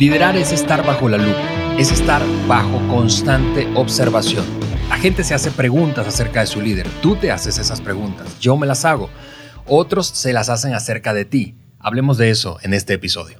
Liderar es estar bajo la luz, es estar bajo constante observación. La gente se hace preguntas acerca de su líder. Tú te haces esas preguntas. Yo me las hago. Otros se las hacen acerca de ti. Hablemos de eso en este episodio.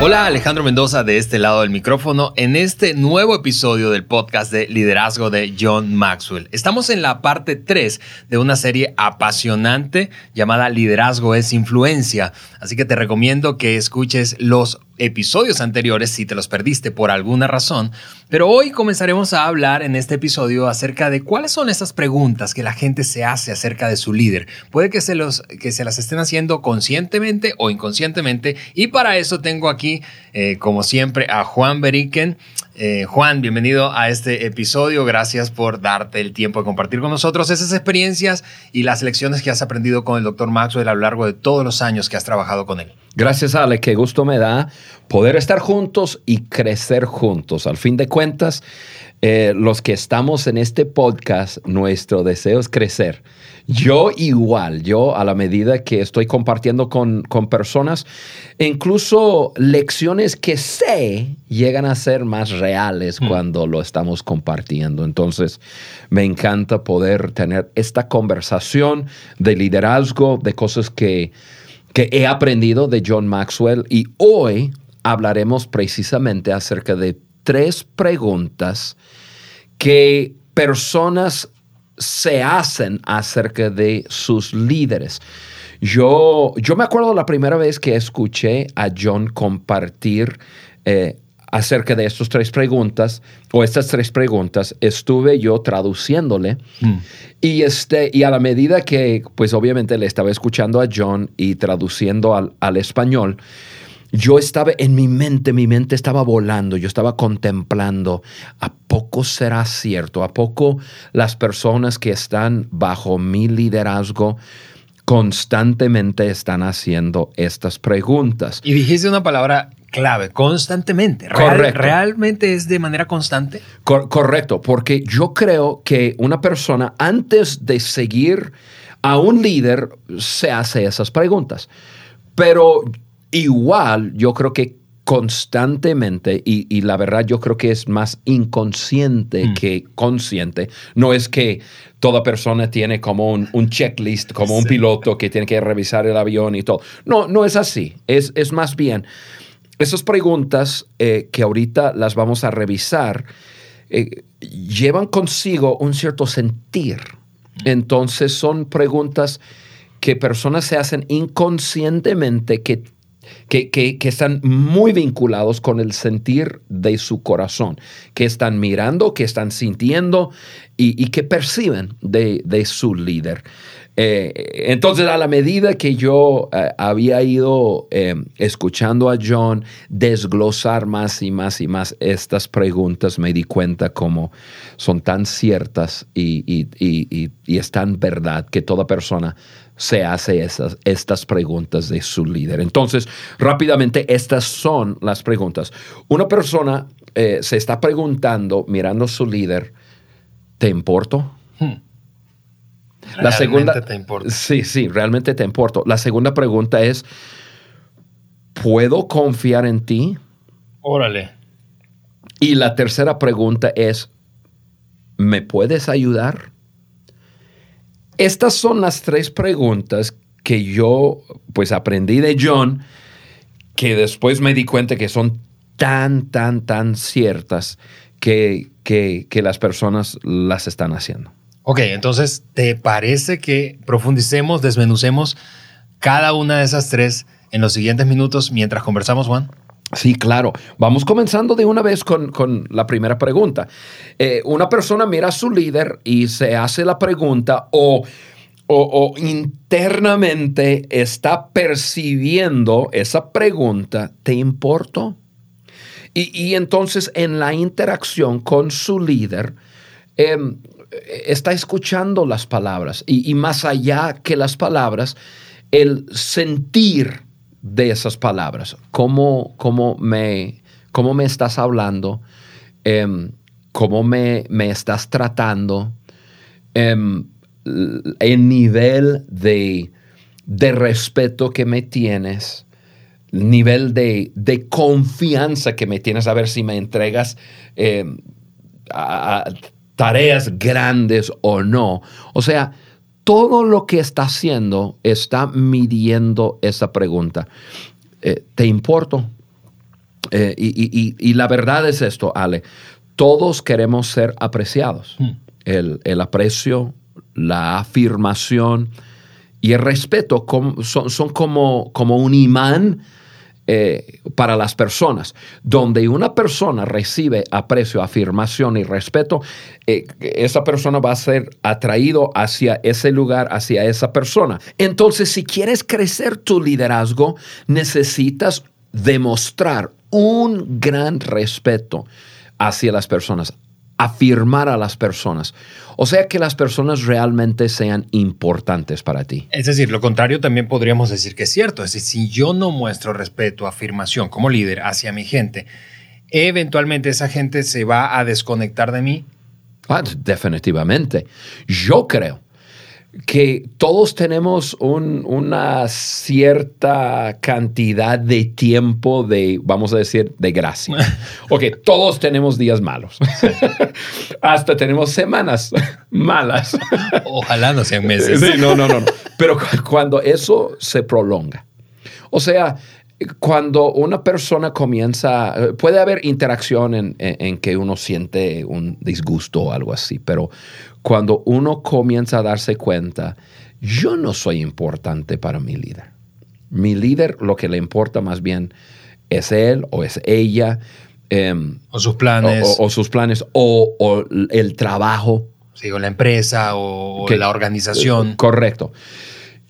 Hola, Alejandro Mendoza de este lado del micrófono en este nuevo episodio del podcast de liderazgo de John Maxwell. Estamos en la parte 3 de una serie apasionante llamada Liderazgo es influencia, así que te recomiendo que escuches los episodios anteriores si te los perdiste por alguna razón, pero hoy comenzaremos a hablar en este episodio acerca de cuáles son esas preguntas que la gente se hace acerca de su líder. Puede que se, los, que se las estén haciendo conscientemente o inconscientemente y para eso tengo aquí, eh, como siempre, a Juan Beriken. Eh, Juan, bienvenido a este episodio. Gracias por darte el tiempo de compartir con nosotros esas experiencias y las lecciones que has aprendido con el doctor Maxwell a lo largo de todos los años que has trabajado con él. Gracias, Ale. Qué gusto me da poder estar juntos y crecer juntos. Al fin de cuentas, eh, los que estamos en este podcast, nuestro deseo es crecer. Yo igual, yo a la medida que estoy compartiendo con, con personas, incluso lecciones que sé llegan a ser más reales mm. cuando lo estamos compartiendo. Entonces, me encanta poder tener esta conversación de liderazgo, de cosas que, que he aprendido de John Maxwell y hoy hablaremos precisamente acerca de tres preguntas que personas se hacen acerca de sus líderes. Yo, yo me acuerdo la primera vez que escuché a John compartir eh, acerca de estas tres preguntas o estas tres preguntas, estuve yo traduciéndole mm. y, este, y a la medida que pues obviamente le estaba escuchando a John y traduciendo al, al español, yo estaba en mi mente, mi mente estaba volando, yo estaba contemplando, ¿a poco será cierto? ¿A poco las personas que están bajo mi liderazgo constantemente están haciendo estas preguntas? Y dijiste una palabra clave, constantemente. correcto. ¿Realmente es de manera constante? correcto, porque yo creo que una persona antes de seguir a un líder se hace esas preguntas. Pero igual yo creo que constantemente, y, la verdad yo creo que es más inconsciente mm. que consciente, no es que toda persona tiene como un, checklist, como un piloto que tiene que revisar el avión y todo. No, no es así, es, es más bien, esas preguntas eh, que ahorita las vamos a revisar, eh, llevan consigo un cierto sentir. Entonces son preguntas que personas se hacen inconscientemente que que, están muy vinculados con el sentir de su corazón, que están mirando, que están sintiendo y, que perciben de, su líder. Eh, entonces, a la medida que yo eh, había ido eh, escuchando a John desglosar más y más y más estas preguntas, me di cuenta cómo son tan ciertas y, y, y, y es tan verdad que toda persona se hace esas, estas preguntas de su líder. Entonces, rápidamente, estas son las preguntas. Una persona se está preguntando, mirando a su líder, ¿te importo? Hmm. La segunda, te importa. Sí, sí, realmente te importo. La segunda pregunta es, ¿puedo confiar en ti? Órale. Y la tercera pregunta es, ¿me puedes ayudar? Estas son las tres preguntas que yo pues aprendí de John, que después me di cuenta que son tan, tan, tan ciertas que, que, las personas las están haciendo. Ok, entonces, ¿te parece que profundicemos, desmenucemos cada una de esas tres en los siguientes minutos mientras conversamos, Juan? Sí, claro. Vamos comenzando de una vez con, la primera pregunta. Eh, una persona mira a su líder y se hace la pregunta o, o, internamente está percibiendo esa pregunta, ¿te importo? Y, entonces en la interacción con su líder, em, está escuchando las palabras y, más allá que las palabras, el sentir de esas palabras. ¿Cómo, cómo, me, cómo me estás hablando? Em, ¿Cómo me, me, estás tratando? Em, el nivel de, de, respeto que me tienes. nivel de, de, confianza que me tienes a ver si me entregas eh, a, tareas grandes o no. O sea, todo lo que está haciendo está midiendo esa pregunta. Eh, ¿Te importo? Eh, y, la verdad es esto, Ale. Todos queremos ser apreciados. Hmm. El, aprecio, la afirmación y el respeto son, son como, como un imán eh, para las personas. Donde una persona recibe aprecio, afirmación y respeto, eh, esa persona va a ser atraído hacia ese lugar, hacia esa persona. Entonces, si quieres crecer tu liderazgo, necesitas demostrar un gran respeto hacia las personas, afirmar a las personas. O sea, que las personas realmente sean importantes para ti. Es decir, lo contrario también podríamos decir que es cierto. Es decir, si yo no muestro respeto, afirmación como líder hacia mi gente, eventualmente esa gente se va a desconectar de mí. Ah, definitivamente. Yo creo que todos tenemos una cierta cantidad de tiempo de, vamos a decir, de gracia. Ok, todos tenemos días malos. Hasta tenemos semanas malas. Ojalá no sean meses. Sí, no, no, no. Pero cuando eso se prolonga. O sea, cuando una persona comienza, puede haber interacción en, en, que uno siente un disgusto o algo así, pero cuando uno comienza a darse cuenta, yo no soy importante para mi líder. Mi líder lo que le importa más bien es él o es ella. Em, o sus planes. O, sus planes, o, el trabajo. Sí, o la empresa, o la organización. Correcto.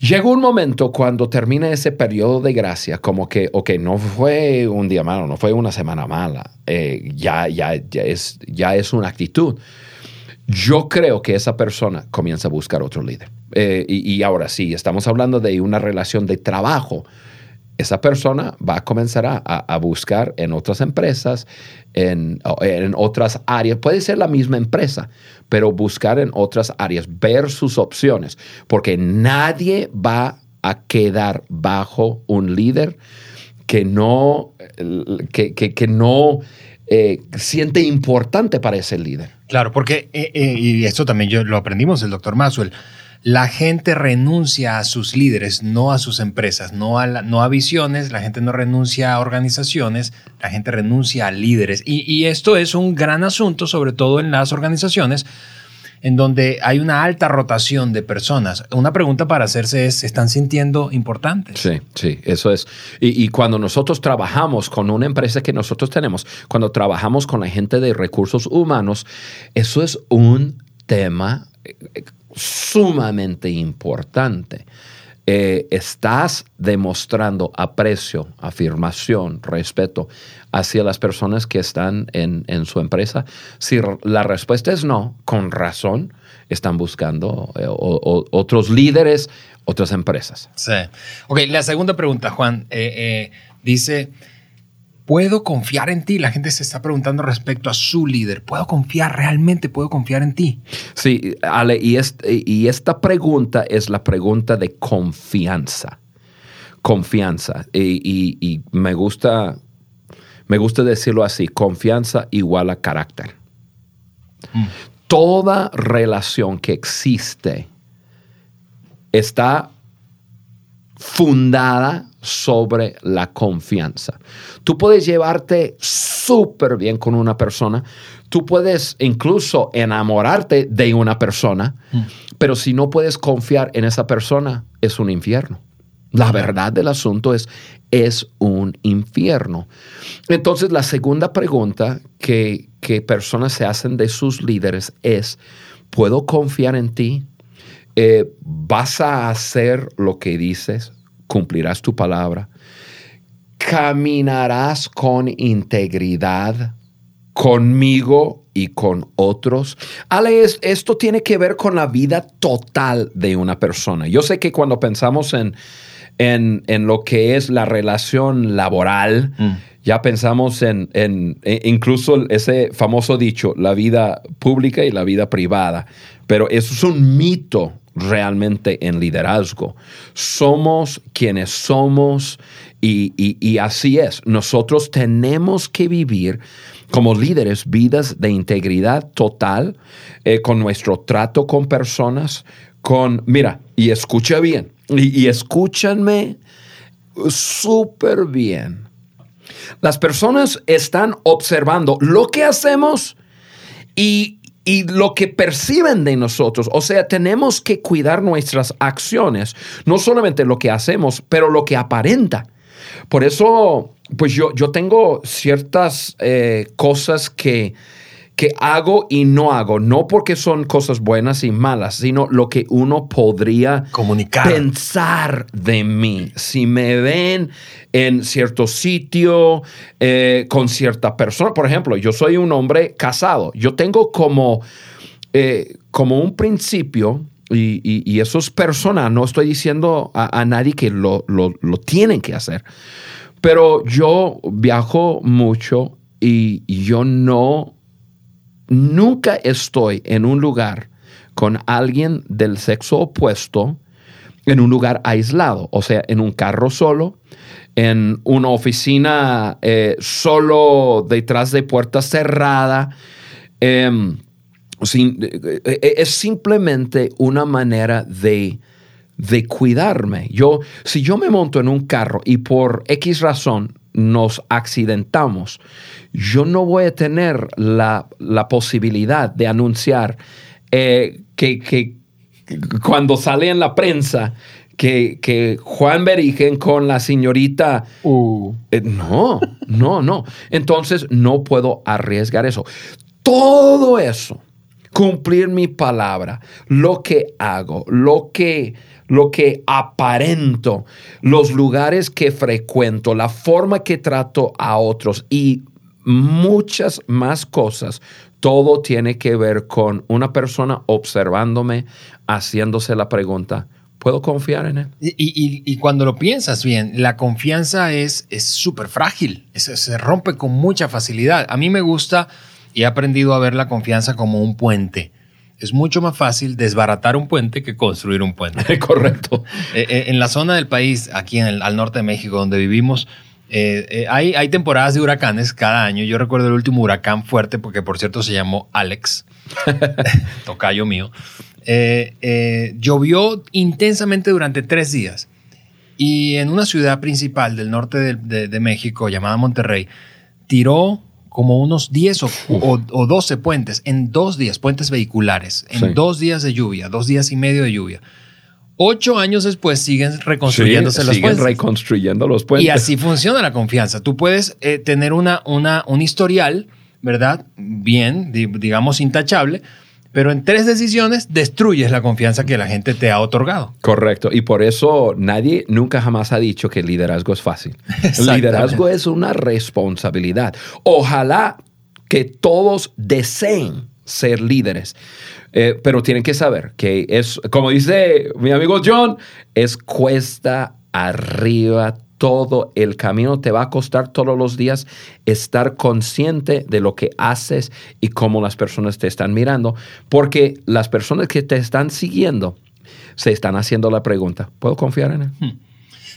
Llegó un momento cuando termina ese periodo de gracia, como que, ok, no fue un día malo, no fue una semana mala, eh, ya, ya, ya, es, ya es una actitud yo creo que esa persona comienza a buscar otro líder. Eh, y, ahora sí, estamos hablando de una relación de trabajo. Esa persona va a comenzar a, buscar en otras empresas, en, en, otras áreas. Puede ser la misma empresa, pero buscar en otras áreas, ver sus opciones, porque nadie va a quedar bajo un líder que no, que, que, que no eh, siente importante para ese líder. Claro, porque, eh, eh, y esto también yo lo aprendimos el doctor Maxwell, la gente renuncia a sus líderes, no a sus empresas, no a, no a visiones, la gente no renuncia a organizaciones, la gente renuncia a líderes. Y, y esto es un gran asunto, sobre todo en las organizaciones, en donde hay una alta rotación de personas. Una pregunta para hacerse es, ¿se están sintiendo importantes? Sí, sí, eso es. Y, cuando nosotros trabajamos con una empresa que nosotros tenemos, cuando trabajamos con la gente de recursos humanos, eso es un tema eh, sumamente importante. Eh, estás demostrando aprecio, afirmación, respeto hacia las personas que están en, su empresa? Si la respuesta es no, con razón, están buscando eh, otros líderes, otras empresas. Sí. Ok, la segunda pregunta, Juan, eh, dice, ¿Puedo confiar en ti? La gente se está preguntando respecto a su líder. ¿Puedo confiar realmente? ¿Puedo confiar en ti? Sí, Ale, y, y esta pregunta es la pregunta de confianza. Confianza. Y, me gusta me gusta decirlo así, confianza igual a carácter. Mm. Toda relación que existe está fundada sobre la confianza. Tú puedes llevarte súper bien con una persona, tú puedes incluso enamorarte de una persona, mm. pero si no puedes confiar en esa persona, es un infierno. La verdad del asunto es, es un infierno. Entonces, la segunda pregunta que, que personas se hacen de sus líderes es, ¿puedo confiar en ti? Eh, ¿Vas a hacer lo que dices? ¿Cumplirás tu palabra? ¿Caminarás con integridad conmigo y con otros? Ale, esto tiene que ver con la vida total de una persona. Yo sé que cuando pensamos en, en, lo que es la relación laboral, mm. Ya pensamos en, en, e incluso ese famoso dicho, la vida pública y la vida privada. Pero eso es un mito realmente en liderazgo. Somos quienes somos y, así es. Nosotros tenemos que vivir como líderes vidas de integridad total eh, con nuestro trato con personas, con, mira, y escucha bien, y, y escúchanme súper bien. Las personas están observando lo que hacemos y y lo que perciben de nosotros. O sea, tenemos que cuidar nuestras acciones, no solamente lo que hacemos, pero lo que aparenta. Por eso, pues yo, yo tengo ciertas eh, cosas que que hago y no hago, no porque son cosas buenas y malas, sino lo que uno podría comunicar, pensar de mí. Si me ven en cierto sitio eh, con cierta persona, por ejemplo, yo soy un hombre casado, yo tengo como, eh, como un principio. Y, eso es personal, no estoy diciendo a, nadie que lo, lo, lo tienen que hacer, pero yo viajo mucho y yo no nunca estoy en un lugar con alguien del sexo opuesto en un lugar aislado, o sea, en un carro solo, en una oficina eh, solo detrás de puerta cerrada. Em, eh, eh, es simplemente una manera de, de cuidarme. Yo, si yo me monto en un carro y por X razón nos accidentamos, yo no voy a tener la, posibilidad de anunciar eh, que, cuando sale en la prensa que, Juan Berigen con la señorita... Uh. Eh, no, no, no. Entonces no puedo arriesgar eso. Todo eso, cumplir mi palabra, lo que hago, lo que lo que aparento, los lugares que frecuento, la forma que trato a otros y muchas más cosas. Todo tiene que ver con una persona observándome, haciéndose la pregunta, ¿puedo confiar en él? Y, cuando lo piensas bien, la confianza es súper frágil, se rompe con mucha facilidad. A mí me gusta y he aprendido a ver la confianza como un puente es mucho más fácil desbaratar un puente que construir un puente. Correcto. Eh, eh, en la zona del país, aquí en el, al norte de México, donde vivimos, eh, hay, hay, temporadas de huracanes cada año. Yo recuerdo el último huracán fuerte, porque por cierto se llamó Alex, tocayo mío. llovió intensamente durante tres días. Y en una ciudad principal del norte de México, llamada Monterrey, tiró como unos 10 o, 12 puentes en dos días, puentes vehiculares, en dos días de lluvia, dos días y medio de lluvia. Ocho años después siguen reconstruyéndose los siguen reconstruyendo los puentes. Y así funciona la confianza. Tú puedes eh, tener una, una, un historial, ¿verdad? Bien, digamos, intachable, pero en tres decisiones destruyes la confianza que la gente te ha otorgado. Correcto. Y por eso nadie nunca jamás ha dicho que el liderazgo es fácil. El liderazgo es una responsabilidad. Ojalá que todos deseen ser líderes. Eh, pero tienen que saber que es, como dice mi amigo John, es cuesta arriba todo el camino te va a costar todos los días estar consciente de lo que haces y cómo las personas te están mirando, porque las personas que te están siguiendo se están haciendo la pregunta, ¿puedo confiar en él? Hmm.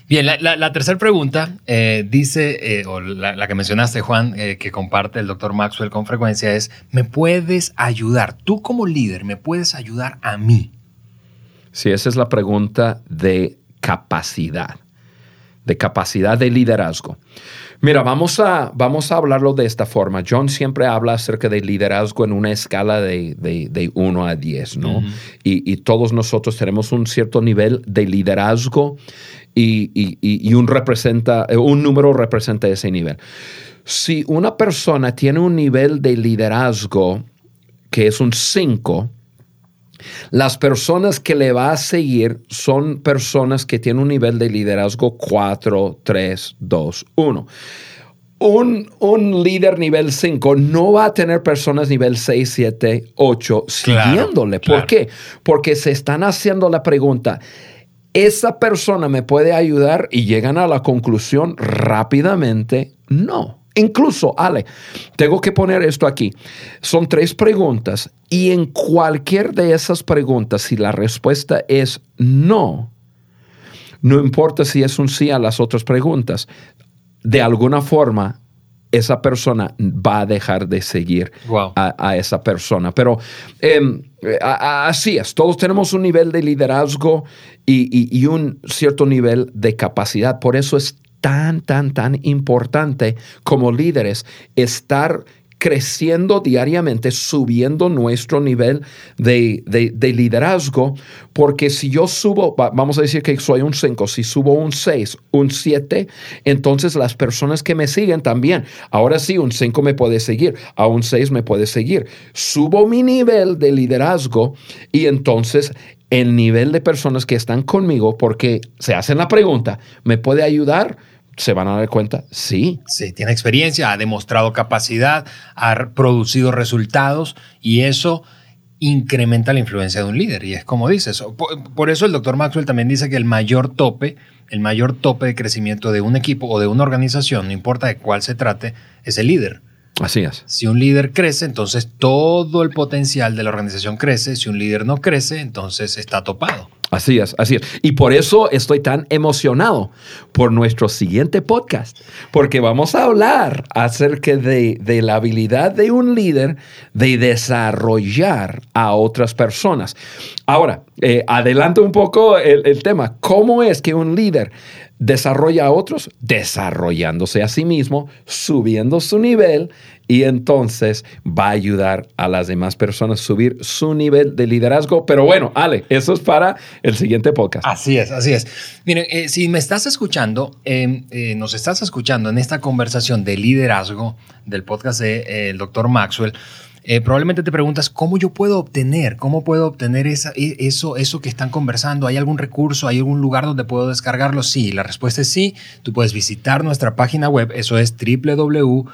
Bien, la, tercera pregunta eh, dice, eh, o la, que mencionaste, Juan, eh, que comparte el doctor Maxwell con frecuencia, es, ¿me puedes ayudar? Tú como líder, ¿me puedes ayudar a mí? Sí, esa es la pregunta de capacidad de capacidad de liderazgo. Mira, vamos a, vamos a hablarlo de esta forma. John siempre habla acerca de liderazgo en una escala de, de, 1 a 10, ¿no? y, todos nosotros tenemos un cierto nivel de liderazgo y, un, representa, un número representa ese nivel. Si una persona tiene un nivel de liderazgo que es un 5, las personas que le va a seguir son personas que tienen un nivel de liderazgo 4, 3, 2, 1. Un, líder nivel 5 no va a tener personas nivel 6, 7, 8 siguiéndole. ¿Por qué? Porque se están haciendo la pregunta, ¿esa persona me puede ayudar? Y llegan a la conclusión rápidamente, no Incluso, Ale, tengo que poner esto aquí. Son tres preguntas y en cualquier de esas preguntas, si la respuesta es no, no importa si es un sí a las otras preguntas, de alguna forma esa persona va a dejar de seguir a, esa persona. Pero em, así es, todos tenemos un nivel de liderazgo y, un cierto nivel de capacidad. Por eso es tan, tan, tan importante como líderes estar creciendo diariamente, subiendo nuestro nivel de, liderazgo, porque si yo subo, vamos a decir que soy un 5, si subo un 6, un 7, entonces las personas que me siguen también, ahora sí, un 5 me puede seguir, a un 6 me puede seguir. Subo mi nivel de liderazgo y entonces el nivel de personas que están conmigo, porque se hacen la pregunta, ¿me puede ayudar? Se van a dar cuenta, sí. Sí, tiene experiencia, ha demostrado capacidad, ha producido resultados y eso incrementa la influencia de un líder. Y es como dices, por, eso el doctor Maxwell también dice que el mayor tope, el mayor tope de crecimiento de un equipo o de una organización, no importa de cuál se trate, es el líder. Así es. Si un líder crece, entonces todo el potencial de la organización crece. Si un líder no crece, entonces está topado. Así es, así es. Y por eso estoy tan emocionado por nuestro siguiente podcast, porque vamos a hablar acerca de, la habilidad de un líder de desarrollar a otras personas. Ahora, eh, adelanto un poco el, el tema. ¿Cómo es que un líder desarrolla a otros? Desarrollándose a sí mismo, subiendo su nivel y entonces va a ayudar a las demás personas a subir su nivel de liderazgo. Pero bueno, Ale, eso es para el siguiente podcast. Así es, así es. Miren, eh, si me estás escuchando, em, eh, nos estás escuchando en esta conversación de liderazgo del podcast del de, eh, doctor Maxwell, probablemente te preguntas cómo yo puedo obtener, cómo puedo obtener esa, e, eso, eso que están conversando. ¿Hay algún recurso, hay algún lugar donde puedo descargarlo? Sí, la respuesta es sí. Tú puedes visitar nuestra página web, eso es www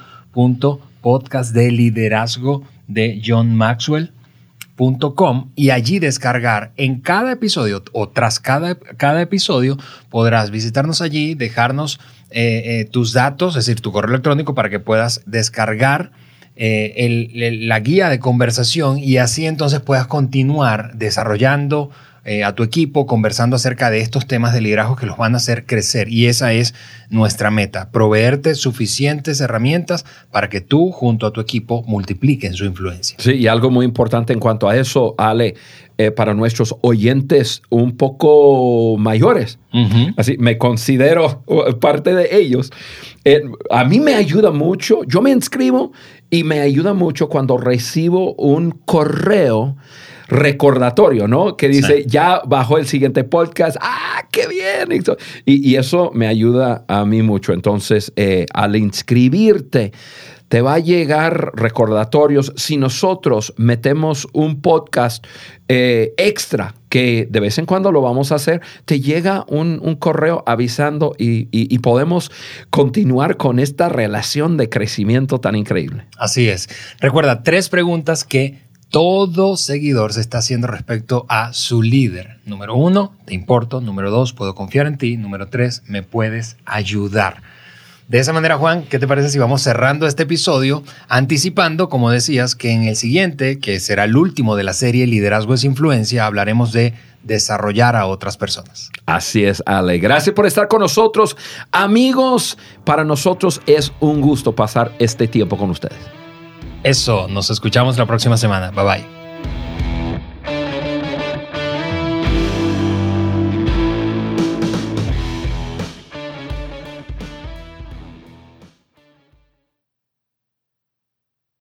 podcast de liderazgo de John Maxwell.com y allí descargar en cada episodio o tras cada, cada episodio podrás visitarnos allí, dejarnos eh, eh, tus datos, es decir, tu correo electrónico para que puedas descargar eh, la guía de conversación y así entonces puedas continuar desarrollando eh, a tu equipo conversando acerca de estos temas de liderazgo que los van a hacer crecer. Y esa es nuestra meta, proveerte suficientes herramientas para que tú junto a tu equipo multipliquen su influencia. Sí, y algo muy importante en cuanto a eso, Ale, eh, para nuestros oyentes un poco mayores. Así, me considero parte de ellos. Eh, a mí me ayuda mucho, yo me inscribo y me ayuda mucho cuando recibo un correo recordatorio, ¿no? Que dice, ya bajó el siguiente podcast, ¡ah, qué bien! Y, eso me ayuda a mí mucho. Entonces, eh, al inscribirte, te va a llegar recordatorios si nosotros metemos un podcast eh, extra que de vez en cuando lo vamos a hacer, te llega un, correo avisando y, podemos continuar con esta relación de crecimiento tan increíble. Así es. Recuerda, tres preguntas que todo seguidor se está haciendo respecto a su líder. Número uno, te importo. Número dos, puedo confiar en ti. Número tres, me puedes ayudar. De esa manera, Juan, ¿qué te parece si vamos cerrando este episodio, anticipando, como decías, que en el siguiente, que será el último de la serie Liderazgo es Influencia, hablaremos de desarrollar a otras personas. Así es, Ale. Gracias por estar con nosotros. Amigos, para nosotros es un gusto pasar este tiempo con ustedes. Eso, nos escuchamos la próxima semana. Bye bye.